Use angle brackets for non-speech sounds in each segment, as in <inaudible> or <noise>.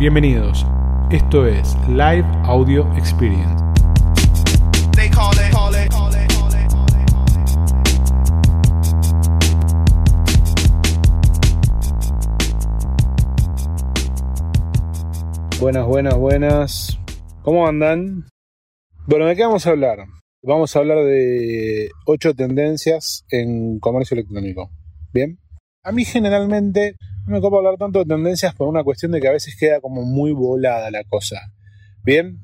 Bienvenidos. Esto es Live Audio Experience. Buenas, buenas, buenas. ¿Cómo andan? Bueno, ¿de qué vamos a hablar? Vamos a hablar de ocho tendencias en comercio electrónico. ¿Bien? A mí generalmente me copa hablar tanto de tendencias por una cuestión de que a veces queda como muy volada la cosa. ¿Bien?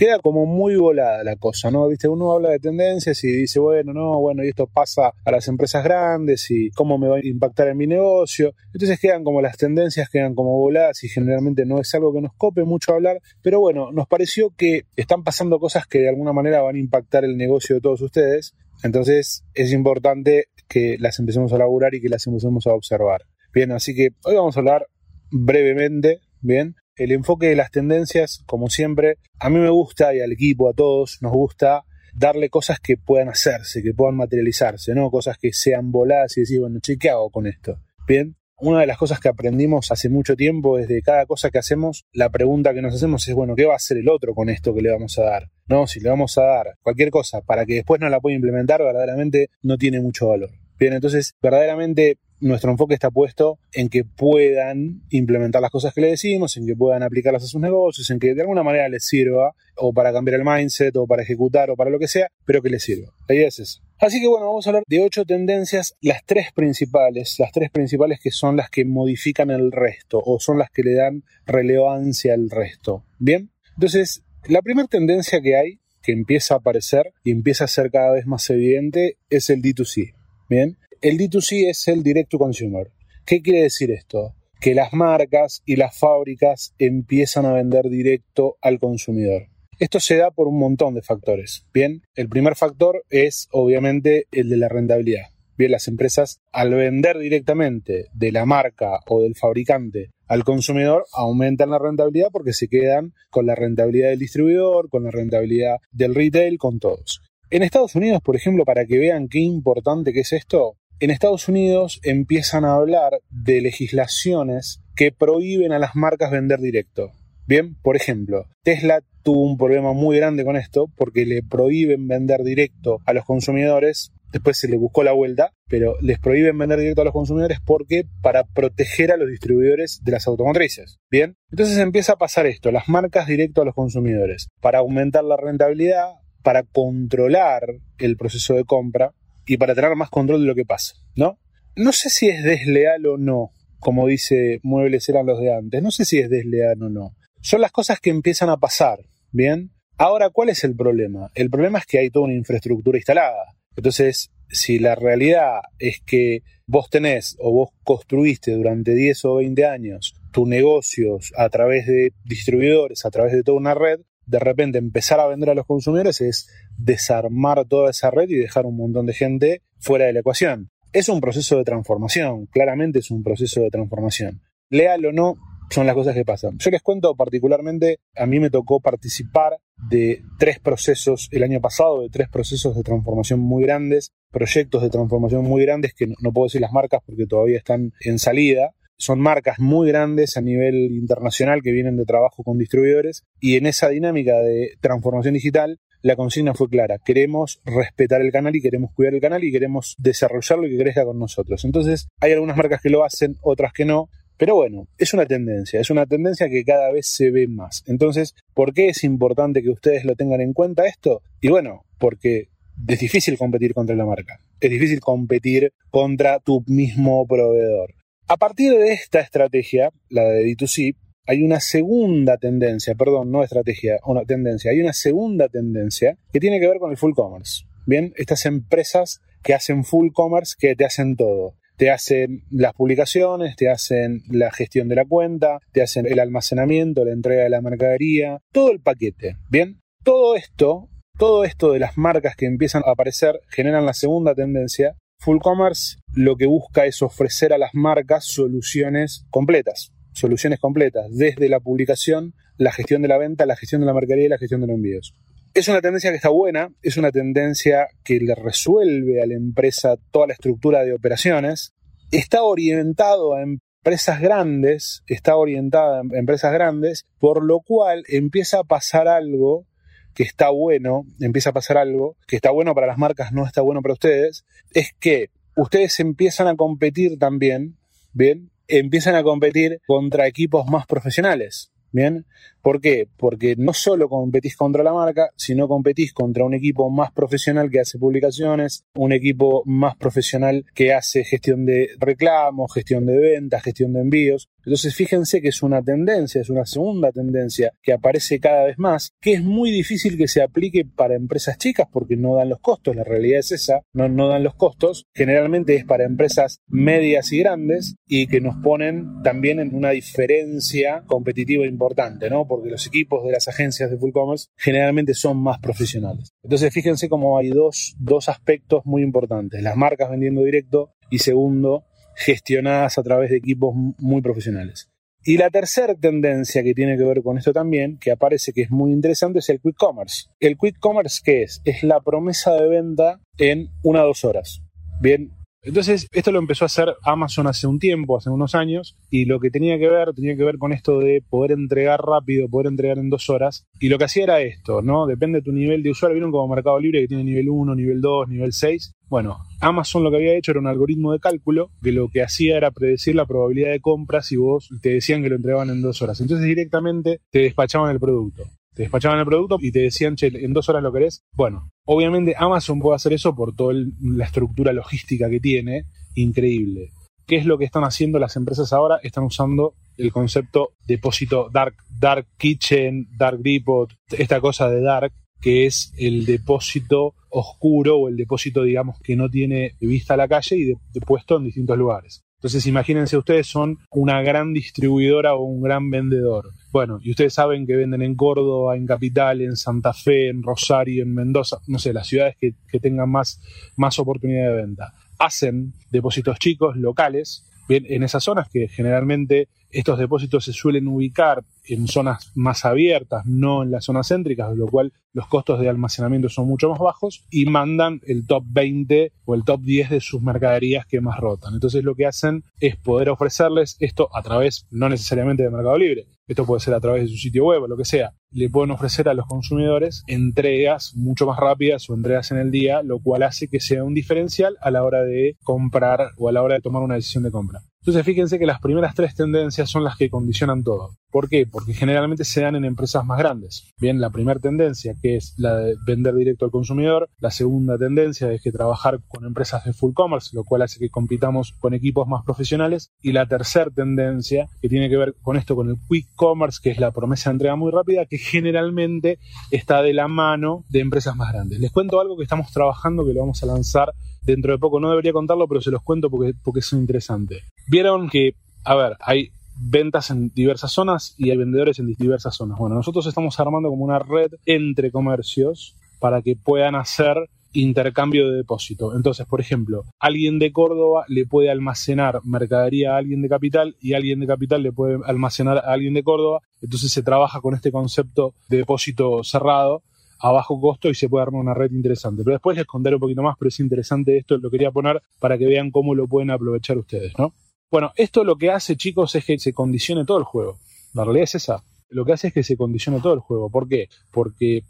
queda como muy volada la cosa, ¿no? Viste, uno habla de tendencias y dice, bueno, no, bueno, y esto pasa a las empresas grandes y cómo me va a impactar en mi negocio. Entonces quedan como las tendencias, quedan como voladas y generalmente no es algo que nos cope mucho hablar, pero bueno, nos pareció que están pasando cosas que de alguna manera van a impactar el negocio de todos ustedes. Entonces es importante que las empecemos a laburar y que las empecemos a observar. Bien, así que hoy vamos a hablar brevemente, bien, el enfoque de las tendencias, como siempre, a mí me gusta y al equipo, a todos, nos gusta darle cosas que puedan hacerse, que puedan materializarse, ¿no? Cosas que sean voladas y decir, bueno, che, ¿qué hago con esto? Bien, una de las cosas que aprendimos hace mucho tiempo es de cada cosa que hacemos, la pregunta que nos hacemos es, bueno, ¿qué va a hacer el otro con esto que le vamos a dar? No, si le vamos a dar cualquier cosa para que después no la pueda implementar, verdaderamente no tiene mucho valor. Bien, entonces, verdaderamente nuestro enfoque está puesto en que puedan implementar las cosas que le decimos, en que puedan aplicarlas a sus negocios, en que de alguna manera les sirva, o para cambiar el mindset, o para ejecutar, o para lo que sea, pero que les sirva. La es eso. Así que bueno, vamos a hablar de ocho tendencias, las tres principales, las tres principales que son las que modifican el resto, o son las que le dan relevancia al resto. Bien, entonces, la primera tendencia que hay, que empieza a aparecer y empieza a ser cada vez más evidente, es el D2C. Bien, el D2C es el Direct to Consumer. ¿Qué quiere decir esto? Que las marcas y las fábricas empiezan a vender directo al consumidor. Esto se da por un montón de factores. Bien, el primer factor es obviamente el de la rentabilidad. Bien, las empresas al vender directamente de la marca o del fabricante al consumidor aumentan la rentabilidad porque se quedan con la rentabilidad del distribuidor, con la rentabilidad del retail, con todos. En Estados Unidos, por ejemplo, para que vean qué importante que es esto, en Estados Unidos empiezan a hablar de legislaciones que prohíben a las marcas vender directo. Bien, por ejemplo, Tesla tuvo un problema muy grande con esto porque le prohíben vender directo a los consumidores. Después se le buscó la vuelta, pero les prohíben vender directo a los consumidores porque para proteger a los distribuidores de las automotrices. Bien, entonces empieza a pasar esto, las marcas directo a los consumidores, para aumentar la rentabilidad, para controlar el proceso de compra y para tener más control de lo que pasa, ¿no? No sé si es desleal o no, como dice Muebles eran los de antes, no sé si es desleal o no. Son las cosas que empiezan a pasar, ¿bien? Ahora, ¿cuál es el problema? El problema es que hay toda una infraestructura instalada. Entonces, si la realidad es que vos tenés o vos construiste durante 10 o 20 años tus negocios a través de distribuidores, a través de toda una red, de repente empezar a vender a los consumidores es desarmar toda esa red y dejar un montón de gente fuera de la ecuación. Es un proceso de transformación, claramente es un proceso de transformación. Leal o no, son las cosas que pasan. Yo les cuento particularmente, a mí me tocó participar de tres procesos el año pasado, de tres procesos de transformación muy grandes, proyectos de transformación muy grandes que no, puedo decir las marcas porque todavía están en salida, son marcas muy grandes a nivel internacional que vienen de trabajo con distribuidores y en esa dinámica de transformación digital la consigna fue clara, queremos respetar el canal y queremos cuidar el canal y queremos desarrollarlo y que crezca con nosotros. Entonces hay algunas marcas que lo hacen, otras que no, pero bueno, es una tendencia, es una tendencia que cada vez se ve más. Entonces, ¿por qué es importante que ustedes lo tengan en cuenta esto? Y bueno, porque es difícil competir contra la marca, es difícil competir contra tu mismo proveedor. A partir de esta estrategia, la de D2C, hay una segunda tendencia, perdón, no estrategia, una tendencia, hay una segunda tendencia que tiene que ver con el full commerce. Bien, estas empresas que hacen full commerce, que te hacen todo. Te hacen las publicaciones, te hacen la gestión de la cuenta, te hacen el almacenamiento, la entrega de la mercadería, todo el paquete. Bien, todo esto, todo esto de las marcas que empiezan a aparecer generan la segunda tendencia Full Commerce lo que busca es ofrecer a las marcas soluciones completas, soluciones completas, desde la publicación, la gestión de la venta, la gestión de la mercadería y la gestión de los envíos. Es una tendencia que está buena, es una tendencia que le resuelve a la empresa toda la estructura de operaciones, está orientado a, em, empresas grandes, está orientada a empresas grandes, por lo cual empieza a pasar algo que está bueno, empieza a pasar algo que está bueno para las marcas, no está bueno para ustedes, es que ustedes empiezan a competir también, ¿bien? Empiezan a competir contra equipos más profesionales. Bien, ¿por qué? Porque no solo competís contra la marca, sino competís contra un equipo más profesional que hace publicaciones, un equipo más profesional que hace gestión de reclamos, gestión de ventas, gestión de envíos. Entonces fíjense que es una tendencia, es una segunda tendencia que aparece cada vez más, que es muy difícil que se aplique para empresas chicas porque no dan los costos, la realidad es esa, no, no dan los costos, generalmente es para empresas medias y grandes y que nos ponen también en una diferencia competitiva importante, ¿no? Porque los equipos de las agencias de full commerce generalmente son más profesionales. Entonces fíjense cómo hay dos, dos aspectos muy importantes, las marcas vendiendo directo y segundo, gestionadas a través de equipos muy profesionales. Y la tercera tendencia que tiene que ver con esto también, que aparece que es muy interesante, es el quick commerce. ¿El quick commerce qué es? Es la promesa de venta en una o dos horas. Bien, entonces, esto lo empezó a hacer Amazon hace un tiempo, hace unos años, y lo que tenía que ver, tenía que ver con esto de poder entregar rápido, poder entregar en dos horas. Y lo que hacía era esto, ¿no? Depende de tu nivel de usuario. Vieron como Mercado Libre que tiene nivel 1, nivel 2, nivel 6. Bueno, Amazon lo que había hecho era un algoritmo de cálculo que lo que hacía era predecir la probabilidad de compra si vos te decían que lo entregaban en dos horas. Entonces directamente te despachaban el producto te despachaban el producto y te decían, che, en dos horas lo querés. Bueno, obviamente Amazon puede hacer eso por toda la estructura logística que tiene, increíble. ¿Qué es lo que están haciendo las empresas ahora? Están usando el concepto depósito dark, dark kitchen, dark depot, esta cosa de dark, que es el depósito oscuro o el depósito, digamos, que no tiene vista a la calle y de, puesto en distintos lugares. Entonces, imagínense ustedes son una gran distribuidora o un gran vendedor. Bueno, y ustedes saben que venden en Córdoba, en Capital, en Santa Fe, en Rosario, en Mendoza, no sé, las ciudades que, que tengan más, más oportunidad de venta. Hacen depósitos chicos, locales, bien, en esas zonas que generalmente estos depósitos se suelen ubicar en zonas más abiertas, no en las zonas céntricas, lo cual los costos de almacenamiento son mucho más bajos y mandan el top 20 o el top 10 de sus mercaderías que más rotan. Entonces lo que hacen es poder ofrecerles esto a través, no necesariamente de Mercado Libre, esto puede ser a través de su sitio web o lo que sea, le pueden ofrecer a los consumidores entregas mucho más rápidas o entregas en el día, lo cual hace que sea un diferencial a la hora de comprar o a la hora de tomar una decisión de compra. Entonces fíjense que las primeras tres tendencias son las que condicionan todo. ¿Por qué? Porque generalmente se dan en empresas más grandes. Bien, la primera tendencia, que es la de vender directo al consumidor. La segunda tendencia es que trabajar con empresas de full commerce, lo cual hace que compitamos con equipos más profesionales. Y la tercera tendencia, que tiene que ver con esto, con el quick commerce, que es la promesa de entrega muy rápida, que generalmente está de la mano de empresas más grandes. Les cuento algo que estamos trabajando, que lo vamos a lanzar dentro de poco. No debería contarlo, pero se los cuento porque, porque es interesante. Vieron que, a ver, hay ventas en diversas zonas y hay vendedores en diversas zonas. Bueno, nosotros estamos armando como una red entre comercios para que puedan hacer intercambio de depósito. Entonces, por ejemplo, alguien de Córdoba le puede almacenar mercadería a alguien de capital y alguien de capital le puede almacenar a alguien de Córdoba. Entonces se trabaja con este concepto de depósito cerrado a bajo costo y se puede armar una red interesante. Pero después les contaré un poquito más, pero es interesante esto, lo quería poner para que vean cómo lo pueden aprovechar ustedes, ¿no? Bueno, esto lo que hace, chicos, es que se condicione todo el juego. La realidad es esa. Lo que hace es que se condicione todo el juego. ¿Por qué? Porque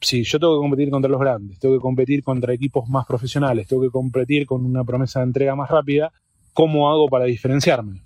si yo tengo que competir contra los grandes, tengo que competir contra equipos más profesionales, tengo que competir con una promesa de entrega más rápida, ¿cómo hago para diferenciarme?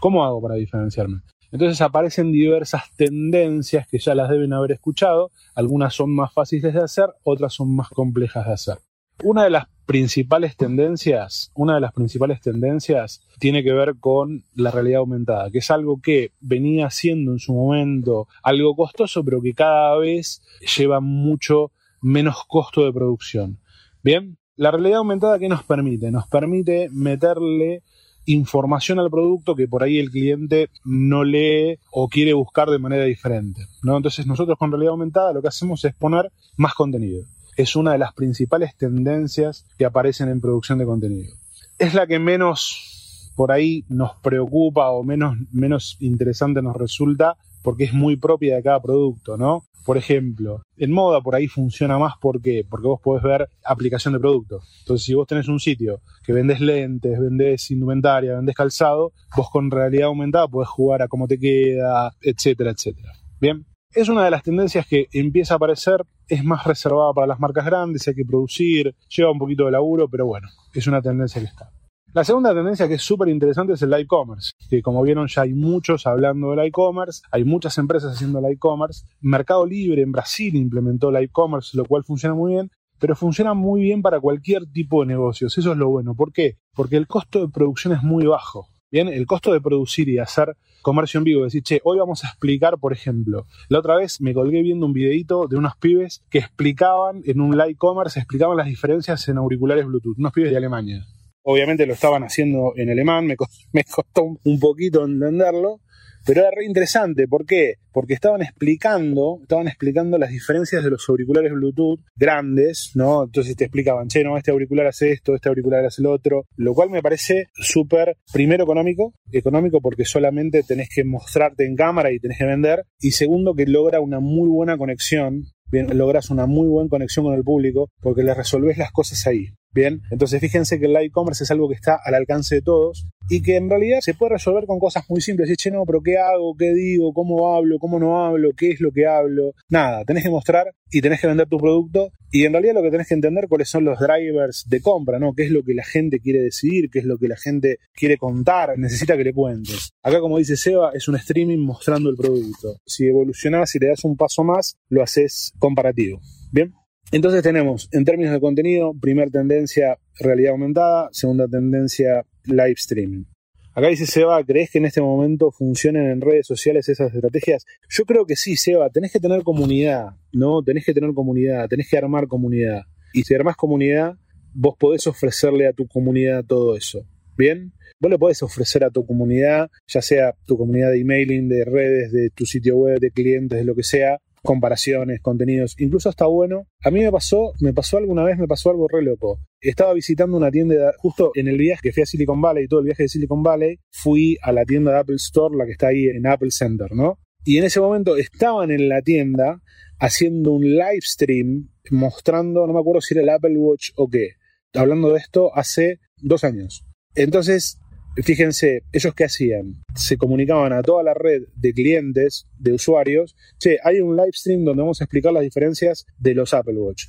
¿Cómo hago para diferenciarme? Entonces aparecen diversas tendencias que ya las deben haber escuchado, algunas son más fáciles de hacer, otras son más complejas de hacer. Una de las principales tendencias, una de las principales tendencias tiene que ver con la realidad aumentada, que es algo que venía siendo en su momento algo costoso, pero que cada vez lleva mucho menos costo de producción. Bien, la realidad aumentada ¿qué nos permite? Nos permite meterle información al producto que por ahí el cliente no lee o quiere buscar de manera diferente. ¿no? Entonces nosotros con realidad aumentada lo que hacemos es poner más contenido es una de las principales tendencias que aparecen en producción de contenido. Es la que menos por ahí nos preocupa o menos, menos interesante nos resulta porque es muy propia de cada producto, ¿no? Por ejemplo, en moda por ahí funciona más ¿por qué? porque vos podés ver aplicación de producto. Entonces, si vos tenés un sitio que vendés lentes, vendés indumentaria, vendés calzado, vos con realidad aumentada podés jugar a cómo te queda, etcétera, etcétera. Bien, es una de las tendencias que empieza a aparecer, es más reservada para las marcas grandes, hay que producir, lleva un poquito de laburo, pero bueno, es una tendencia que está. La segunda tendencia que es súper interesante es el e-commerce, que como vieron ya hay muchos hablando del e-commerce, hay muchas empresas haciendo el e-commerce. Mercado Libre en Brasil implementó el e-commerce, lo cual funciona muy bien, pero funciona muy bien para cualquier tipo de negocios. Eso es lo bueno. ¿Por qué? Porque el costo de producción es muy bajo. Bien, el costo de producir y hacer comercio en vivo, decir, che, hoy vamos a explicar, por ejemplo, la otra vez me colgué viendo un videito de unos pibes que explicaban en un live commerce, explicaban las diferencias en auriculares Bluetooth, unos pibes de Alemania. Obviamente lo estaban haciendo en alemán, me, <laughs> costó un poquito entenderlo, pero era re interesante. ¿Por qué? Porque estaban explicando, estaban explicando las diferencias de los auriculares Bluetooth grandes, ¿no? Entonces te explicaban, che, no, este auricular hace esto, este auricular hace lo otro, lo cual me parece súper, primero económico, económico porque solamente tenés que mostrarte en cámara y tenés que vender, y segundo que logra una muy buena conexión logras una muy buena conexión con el público porque le resolves las cosas ahí. Bien, entonces fíjense que el live commerce es algo que está al alcance de todos y que en realidad se puede resolver con cosas muy simples. Y che, no, pero ¿qué hago? ¿Qué digo? ¿Cómo hablo? ¿Cómo no hablo? ¿Qué es lo que hablo? Nada, tenés que mostrar y tenés que vender tu producto y en realidad lo que tenés que entender cuáles son los drivers de compra, ¿no? ¿Qué es lo que la gente quiere decidir? ¿Qué es lo que la gente quiere contar? Necesita que le cuentes. Acá, como dice Seba, es un streaming mostrando el producto. Si evolucionás y le das un paso más, lo haces comparativo. Bien. Entonces tenemos, en términos de contenido, primera tendencia, realidad aumentada, segunda tendencia, live streaming. Acá dice Seba, ¿crees que en este momento funcionen en redes sociales esas estrategias? Yo creo que sí, Seba, tenés que tener comunidad, ¿no? Tenés que tener comunidad, tenés que armar comunidad. Y si armás comunidad, vos podés ofrecerle a tu comunidad todo eso. ¿Bien? Vos le podés ofrecer a tu comunidad, ya sea tu comunidad de emailing, de redes, de tu sitio web, de clientes, de lo que sea, comparaciones, contenidos, incluso está bueno. A mí me pasó, me pasó alguna vez, me pasó algo re loco. Estaba visitando una tienda, justo en el viaje que fui a Silicon Valley, todo el viaje de Silicon Valley, fui a la tienda de Apple Store, la que está ahí en Apple Center, ¿no? Y en ese momento estaban en la tienda haciendo un live stream mostrando, no me acuerdo si era el Apple Watch o qué, hablando de esto hace dos años. Entonces Fíjense, ellos qué hacían? Se comunicaban a toda la red de clientes, de usuarios, che, hay un live stream donde vamos a explicar las diferencias de los Apple Watch.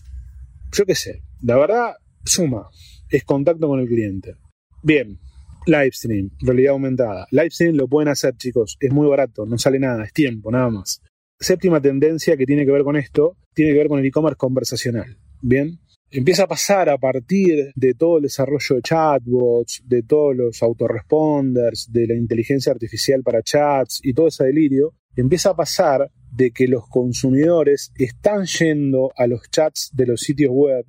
Yo qué sé, la verdad, suma, es contacto con el cliente. Bien, live stream, realidad aumentada. Live stream lo pueden hacer, chicos, es muy barato, no sale nada, es tiempo, nada más. Séptima tendencia que tiene que ver con esto, tiene que ver con el e-commerce conversacional. Bien, empieza a pasar a partir de todo el desarrollo de chatbots, de todos los autoresponders, de la inteligencia artificial para chats y todo ese delirio, empieza a pasar de que los consumidores están yendo a los chats de los sitios web,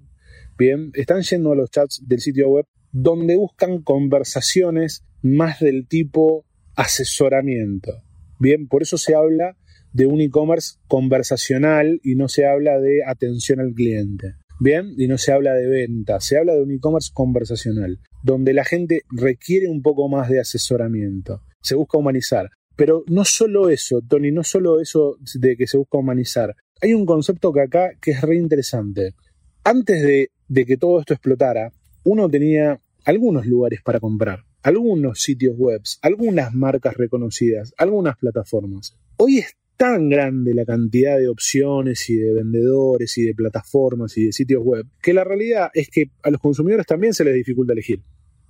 bien, están yendo a los chats del sitio web donde buscan conversaciones más del tipo asesoramiento. Bien, por eso se habla de un e-commerce conversacional y no se habla de atención al cliente. Bien, y no se habla de venta, se habla de un e-commerce conversacional, donde la gente requiere un poco más de asesoramiento, se busca humanizar. Pero no solo eso, Tony, no solo eso de que se busca humanizar. Hay un concepto que acá que es re interesante. Antes de, de que todo esto explotara, uno tenía algunos lugares para comprar, algunos sitios web, algunas marcas reconocidas, algunas plataformas. Hoy es tan grande la cantidad de opciones y de vendedores y de plataformas y de sitios web que la realidad es que a los consumidores también se les dificulta elegir.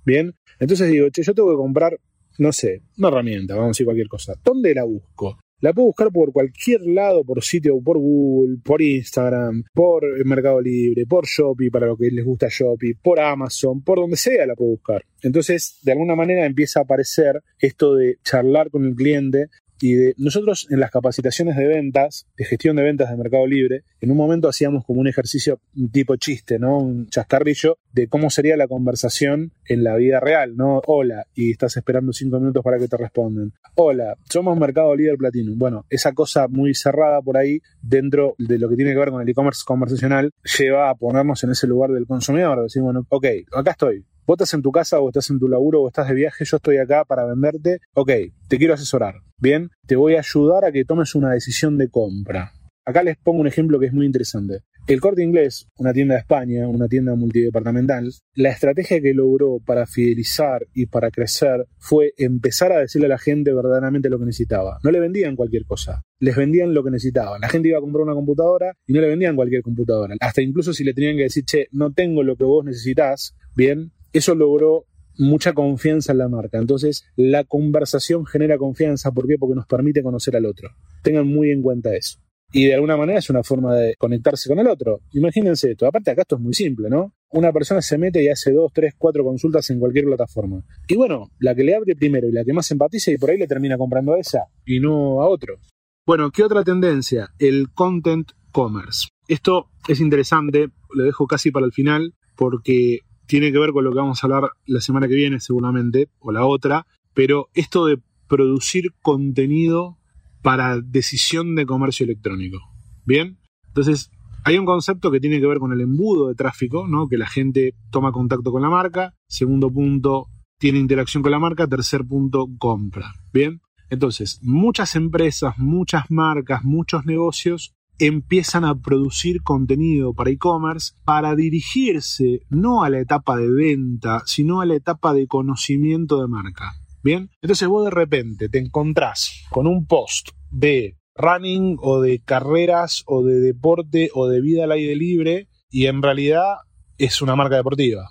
Bien, entonces digo, che, yo tengo que comprar, no sé, una herramienta, vamos a decir cualquier cosa. ¿Dónde la busco? La puedo buscar por cualquier lado, por sitio, por Google, por Instagram, por Mercado Libre, por Shopee, para lo que les gusta Shopee, por Amazon, por donde sea la puedo buscar. Entonces, de alguna manera empieza a aparecer esto de charlar con el cliente y nosotros en las capacitaciones de ventas, de gestión de ventas de Mercado Libre, en un momento hacíamos como un ejercicio tipo chiste, ¿no? Un chascarrillo de cómo sería la conversación en la vida real, ¿no? Hola, y estás esperando cinco minutos para que te respondan. Hola, somos Mercado Libre Platinum. Bueno, esa cosa muy cerrada por ahí, dentro de lo que tiene que ver con el e-commerce conversacional, lleva a ponernos en ese lugar del consumidor, decir, bueno, ok, acá estoy, Vos estás en tu casa o estás en tu laburo o estás de viaje, yo estoy acá para venderte. Ok, te quiero asesorar. Bien, te voy a ayudar a que tomes una decisión de compra. Acá les pongo un ejemplo que es muy interesante. El corte inglés, una tienda de España, una tienda multidepartamental, la estrategia que logró para fidelizar y para crecer fue empezar a decirle a la gente verdaderamente lo que necesitaba. No le vendían cualquier cosa, les vendían lo que necesitaban. La gente iba a comprar una computadora y no le vendían cualquier computadora. Hasta incluso si le tenían que decir, che, no tengo lo que vos necesitas, bien, eso logró mucha confianza en la marca. Entonces, la conversación genera confianza. ¿Por qué? Porque nos permite conocer al otro. Tengan muy en cuenta eso y de alguna manera es una forma de conectarse con el otro. Imagínense esto, aparte acá esto es muy simple, ¿no? Una persona se mete y hace dos, tres, cuatro consultas en cualquier plataforma. Y bueno, la que le abre primero y la que más empatiza y por ahí le termina comprando a esa y no a otro. Bueno, ¿qué otra tendencia? El content commerce. Esto es interesante, lo dejo casi para el final porque tiene que ver con lo que vamos a hablar la semana que viene seguramente, o la otra, pero esto de producir contenido para decisión de comercio electrónico. Bien, entonces hay un concepto que tiene que ver con el embudo de tráfico, ¿no? que la gente toma contacto con la marca. Segundo punto, tiene interacción con la marca. Tercer punto, compra. Bien, entonces muchas empresas, muchas marcas, muchos negocios empiezan a producir contenido para e-commerce para dirigirse no a la etapa de venta, sino a la etapa de conocimiento de marca. Bien, entonces vos de repente te encontrás con un post de running o de carreras o de deporte o de vida al aire libre y en realidad es una marca deportiva.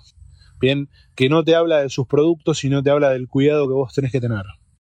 Bien, que no te habla de sus productos, sino te habla del cuidado que vos tenés que tener.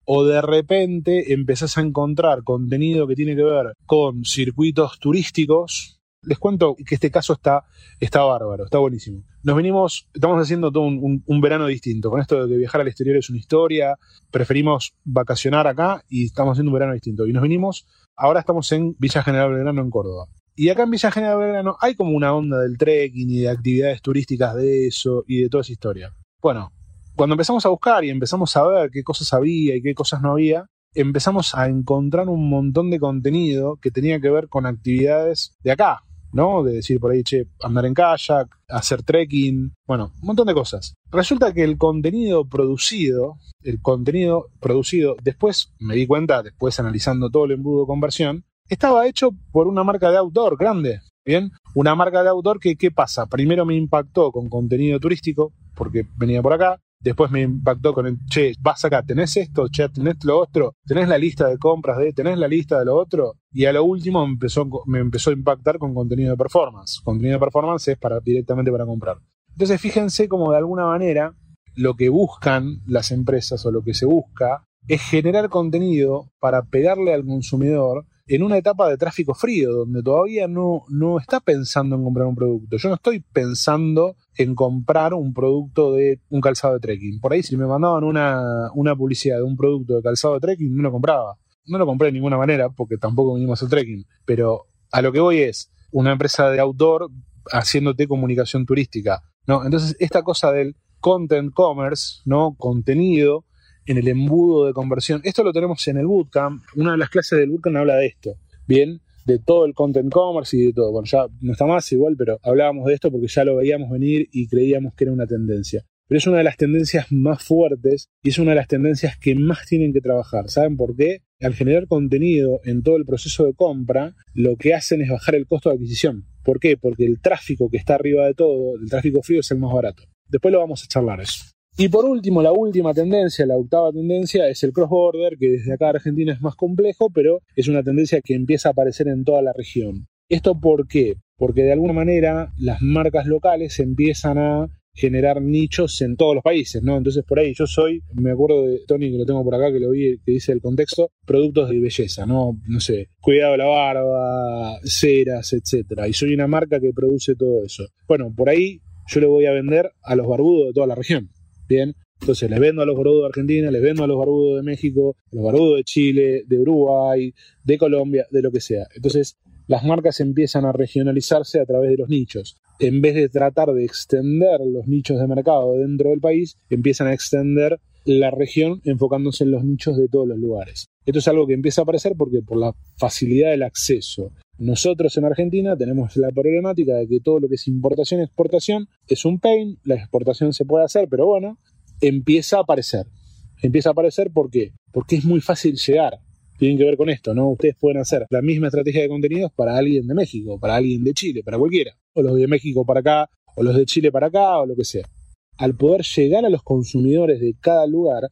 O de repente empezás a encontrar contenido que tiene que ver con circuitos turísticos, les cuento que este caso está, está bárbaro, está buenísimo. Nos venimos, estamos haciendo todo un, verano distinto. Con esto de que viajar al exterior es una historia, preferimos vacacionar acá y estamos haciendo un verano distinto. Y nos venimos, ahora estamos en Villa General Belgrano, en Córdoba. Y acá en Villa General Belgrano hay como una onda del trekking y de actividades turísticas de eso y de toda esa historia. Bueno, cuando empezamos a buscar y empezamos a ver qué cosas había y qué cosas no había, empezamos a encontrar un montón de contenido que tenía que ver con actividades de acá, ¿no? De decir por ahí, che, andar en kayak, hacer trekking, bueno, un montón de cosas. Resulta que el contenido producido, el contenido producido, después me di cuenta, después analizando todo el embudo de conversión, estaba hecho por una marca de outdoor grande, ¿bien? Una marca de outdoor que, ¿qué pasa? Primero me impactó con contenido turístico, porque venía por acá, Después me impactó con el, che, vas acá, tenés esto, che, tenés lo otro, tenés la lista de compras de, tenés la lista de lo otro. Y a lo último me empezó, me empezó a impactar con contenido de performance. Contenido de performance es para, directamente para comprar. Entonces fíjense como de alguna manera lo que buscan las empresas o lo que se busca es generar contenido para pegarle al consumidor en una etapa de tráfico frío, donde todavía no, no está pensando en comprar un producto. Yo no estoy pensando en comprar un producto de un calzado de trekking. Por ahí si me mandaban una, una publicidad de un producto de calzado de trekking, no lo compraba. No lo compré de ninguna manera porque tampoco venimos al trekking. Pero a lo que voy es una empresa de outdoor haciéndote comunicación turística. ¿no? Entonces, esta cosa del content commerce, ¿no? Contenido, en el embudo de conversión. Esto lo tenemos en el bootcamp. Una de las clases del bootcamp habla de esto. Bien, de todo el content commerce y de todo. Bueno, ya no está más igual, pero hablábamos de esto porque ya lo veíamos venir y creíamos que era una tendencia. Pero es una de las tendencias más fuertes y es una de las tendencias que más tienen que trabajar. ¿Saben por qué? Al generar contenido en todo el proceso de compra, lo que hacen es bajar el costo de adquisición. ¿Por qué? Porque el tráfico que está arriba de todo, el tráfico frío, es el más barato. Después lo vamos a charlar eso. Y por último, la última tendencia, la octava tendencia, es el cross-border, que desde acá Argentina es más complejo, pero es una tendencia que empieza a aparecer en toda la región. ¿Esto por qué? Porque de alguna manera las marcas locales empiezan a generar nichos en todos los países, ¿no? Entonces por ahí yo soy, me acuerdo de Tony que lo tengo por acá, que lo vi, que dice el contexto, productos de belleza, ¿no? No sé, cuidado de la barba, ceras, etcétera. Y soy una marca que produce todo eso. Bueno, por ahí yo le voy a vender a los barbudos de toda la región. Bien, entonces les vendo a los barbudos de Argentina, les vendo a los barbudos de México, a los barbudos de Chile, de Uruguay, de Colombia, de lo que sea. Entonces las marcas empiezan a regionalizarse a través de los nichos. En vez de tratar de extender los nichos de mercado dentro del país, empiezan a extender la región enfocándose en los nichos de todos los lugares. Esto es algo que empieza a aparecer porque por la facilidad del acceso Nosotros en Argentina tenemos la problemática de que todo lo que es importación y exportación es un pain, la exportación se puede hacer, pero bueno, empieza a aparecer. Empieza a aparecer ¿por qué? Porque es muy fácil llegar. Tienen que ver con esto, ¿no? Ustedes pueden hacer la misma estrategia de contenidos para alguien de México, para alguien de Chile, para cualquiera. O los de México para acá, o los de Chile para acá, o lo que sea. Al poder llegar a los consumidores de cada lugar,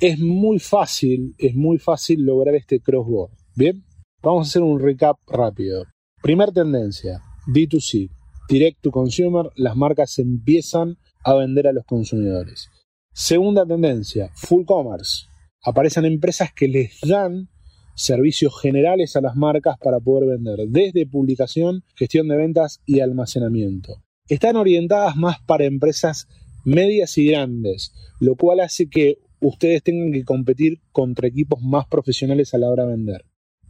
es muy fácil, es muy fácil lograr este crossboard. Bien, vamos a hacer un recap rápido. Primer tendencia, D2C, Direct to Consumer, las marcas empiezan a vender a los consumidores. Segunda tendencia, Full Commerce. Aparecen empresas que les dan servicios generales a las marcas para poder vender, desde publicación, gestión de ventas y almacenamiento. Están orientadas más para empresas medias y grandes, lo cual hace que ustedes tengan que competir contra equipos más profesionales a la hora de vender.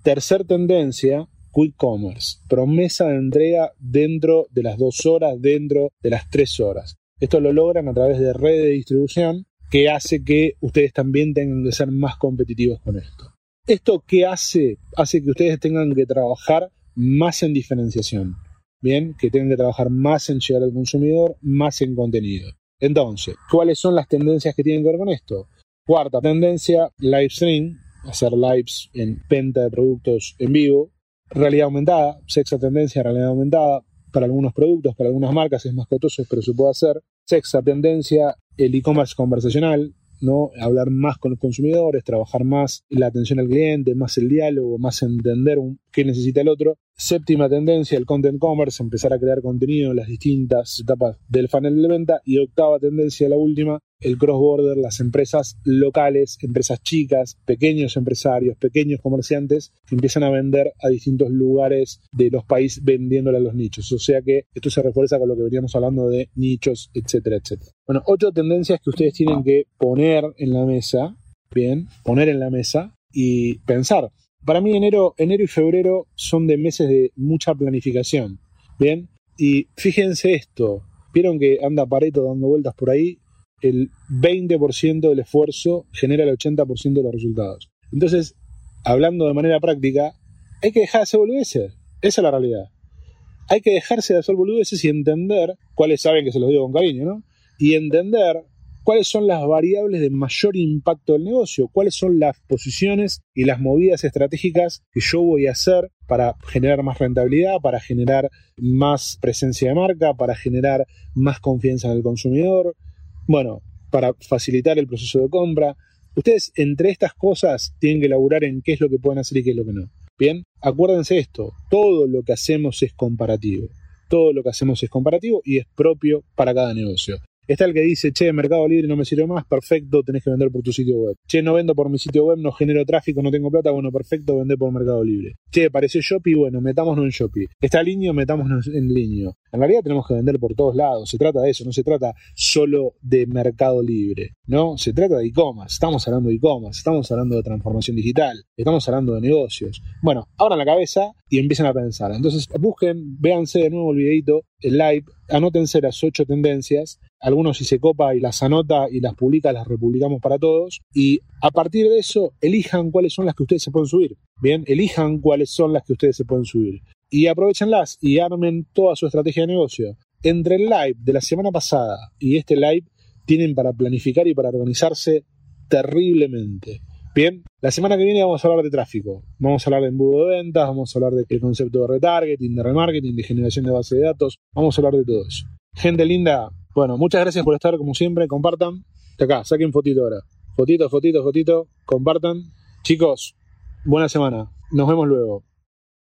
Tercer tendencia, Quick Commerce, promesa de entrega dentro de las dos horas, dentro de las tres horas. Esto lo logran a través de red de distribución que hace que ustedes también tengan que ser más competitivos con esto. ¿Esto qué hace? Hace que ustedes tengan que trabajar más en diferenciación. Bien, que tengan que trabajar más en llegar al consumidor, más en contenido. Entonces, ¿cuáles son las tendencias que tienen que ver con esto? Cuarta tendencia, live stream, hacer lives en venta de productos en vivo. Realidad aumentada, sexta tendencia, realidad aumentada. Para algunos productos, para algunas marcas es más costoso, pero se puede hacer. Sexta tendencia, el e-commerce conversacional, ¿no? Hablar más con los consumidores, trabajar más la atención al cliente, más el diálogo, más entender qué necesita el otro. Séptima tendencia, el content commerce, empezar a crear contenido en las distintas etapas del funnel de venta. Y octava tendencia, la última, el cross-border, las empresas locales, empresas chicas, pequeños empresarios, pequeños comerciantes que empiezan a vender a distintos lugares de los países vendiéndole a los nichos. O sea que esto se refuerza con lo que veníamos hablando de nichos, etcétera, etcétera. Bueno, ocho tendencias que ustedes tienen que poner en la mesa, bien, poner en la mesa y pensar. Para mí enero, enero y febrero son de meses de mucha planificación, bien, y fíjense esto, vieron que anda Pareto dando vueltas por ahí, el 20% del esfuerzo genera el 80% de los resultados. Entonces, hablando de manera práctica, hay que dejar de hacer boludeces. Esa es la realidad. Hay que dejarse de hacer boludeces y entender, cuáles saben que se los digo con cariño, ¿no? Y entender cuáles son las variables de mayor impacto del negocio, cuáles son las posiciones y las movidas estratégicas que yo voy a hacer para generar más rentabilidad, para generar más presencia de marca, para generar más confianza en el consumidor, bueno, para facilitar el proceso de compra. Ustedes entre estas cosas tienen que elaborar en qué es lo que pueden hacer y qué es lo que no. Bien, acuérdense esto, todo lo que hacemos es comparativo. Todo lo que hacemos es comparativo y es propio para cada negocio. Está el que dice, che, Mercado Libre no me sirve más, perfecto, tenés que vender por tu sitio web. Che, no vendo por mi sitio web, no genero tráfico, no tengo plata, bueno, perfecto, vender por Mercado Libre. Che, parece Shopee, bueno, metámonos en Shopee. Está línea, metámonos en línea. En realidad tenemos que vender por todos lados, se trata de eso, no se trata solo de Mercado Libre, ¿no? Se trata de e-commerce, estamos hablando de e-commerce, estamos hablando de transformación digital, estamos hablando de negocios. Bueno, abran la cabeza y empiecen a pensar. Entonces, busquen, véanse de nuevo el videito, el live, anótense las ocho tendencias algunos si se copa y las anota y las publica, las republicamos para todos. Y a partir de eso, elijan cuáles son las que ustedes se pueden subir. Bien, elijan cuáles son las que ustedes se pueden subir. Y aprovechenlas y armen toda su estrategia de negocio. Entre el live de la semana pasada y este live, tienen para planificar y para organizarse terriblemente. Bien, la semana que viene vamos a hablar de tráfico, vamos a hablar de embudo de ventas, vamos a hablar del concepto de retargeting, de remarketing, de generación de base de datos, vamos a hablar de todo eso. Gente linda, bueno, muchas gracias por estar como siempre. Compartan. Acá, saquen fotito ahora. Fotito, fotito, fotito. Compartan. Chicos, buena semana. Nos vemos luego.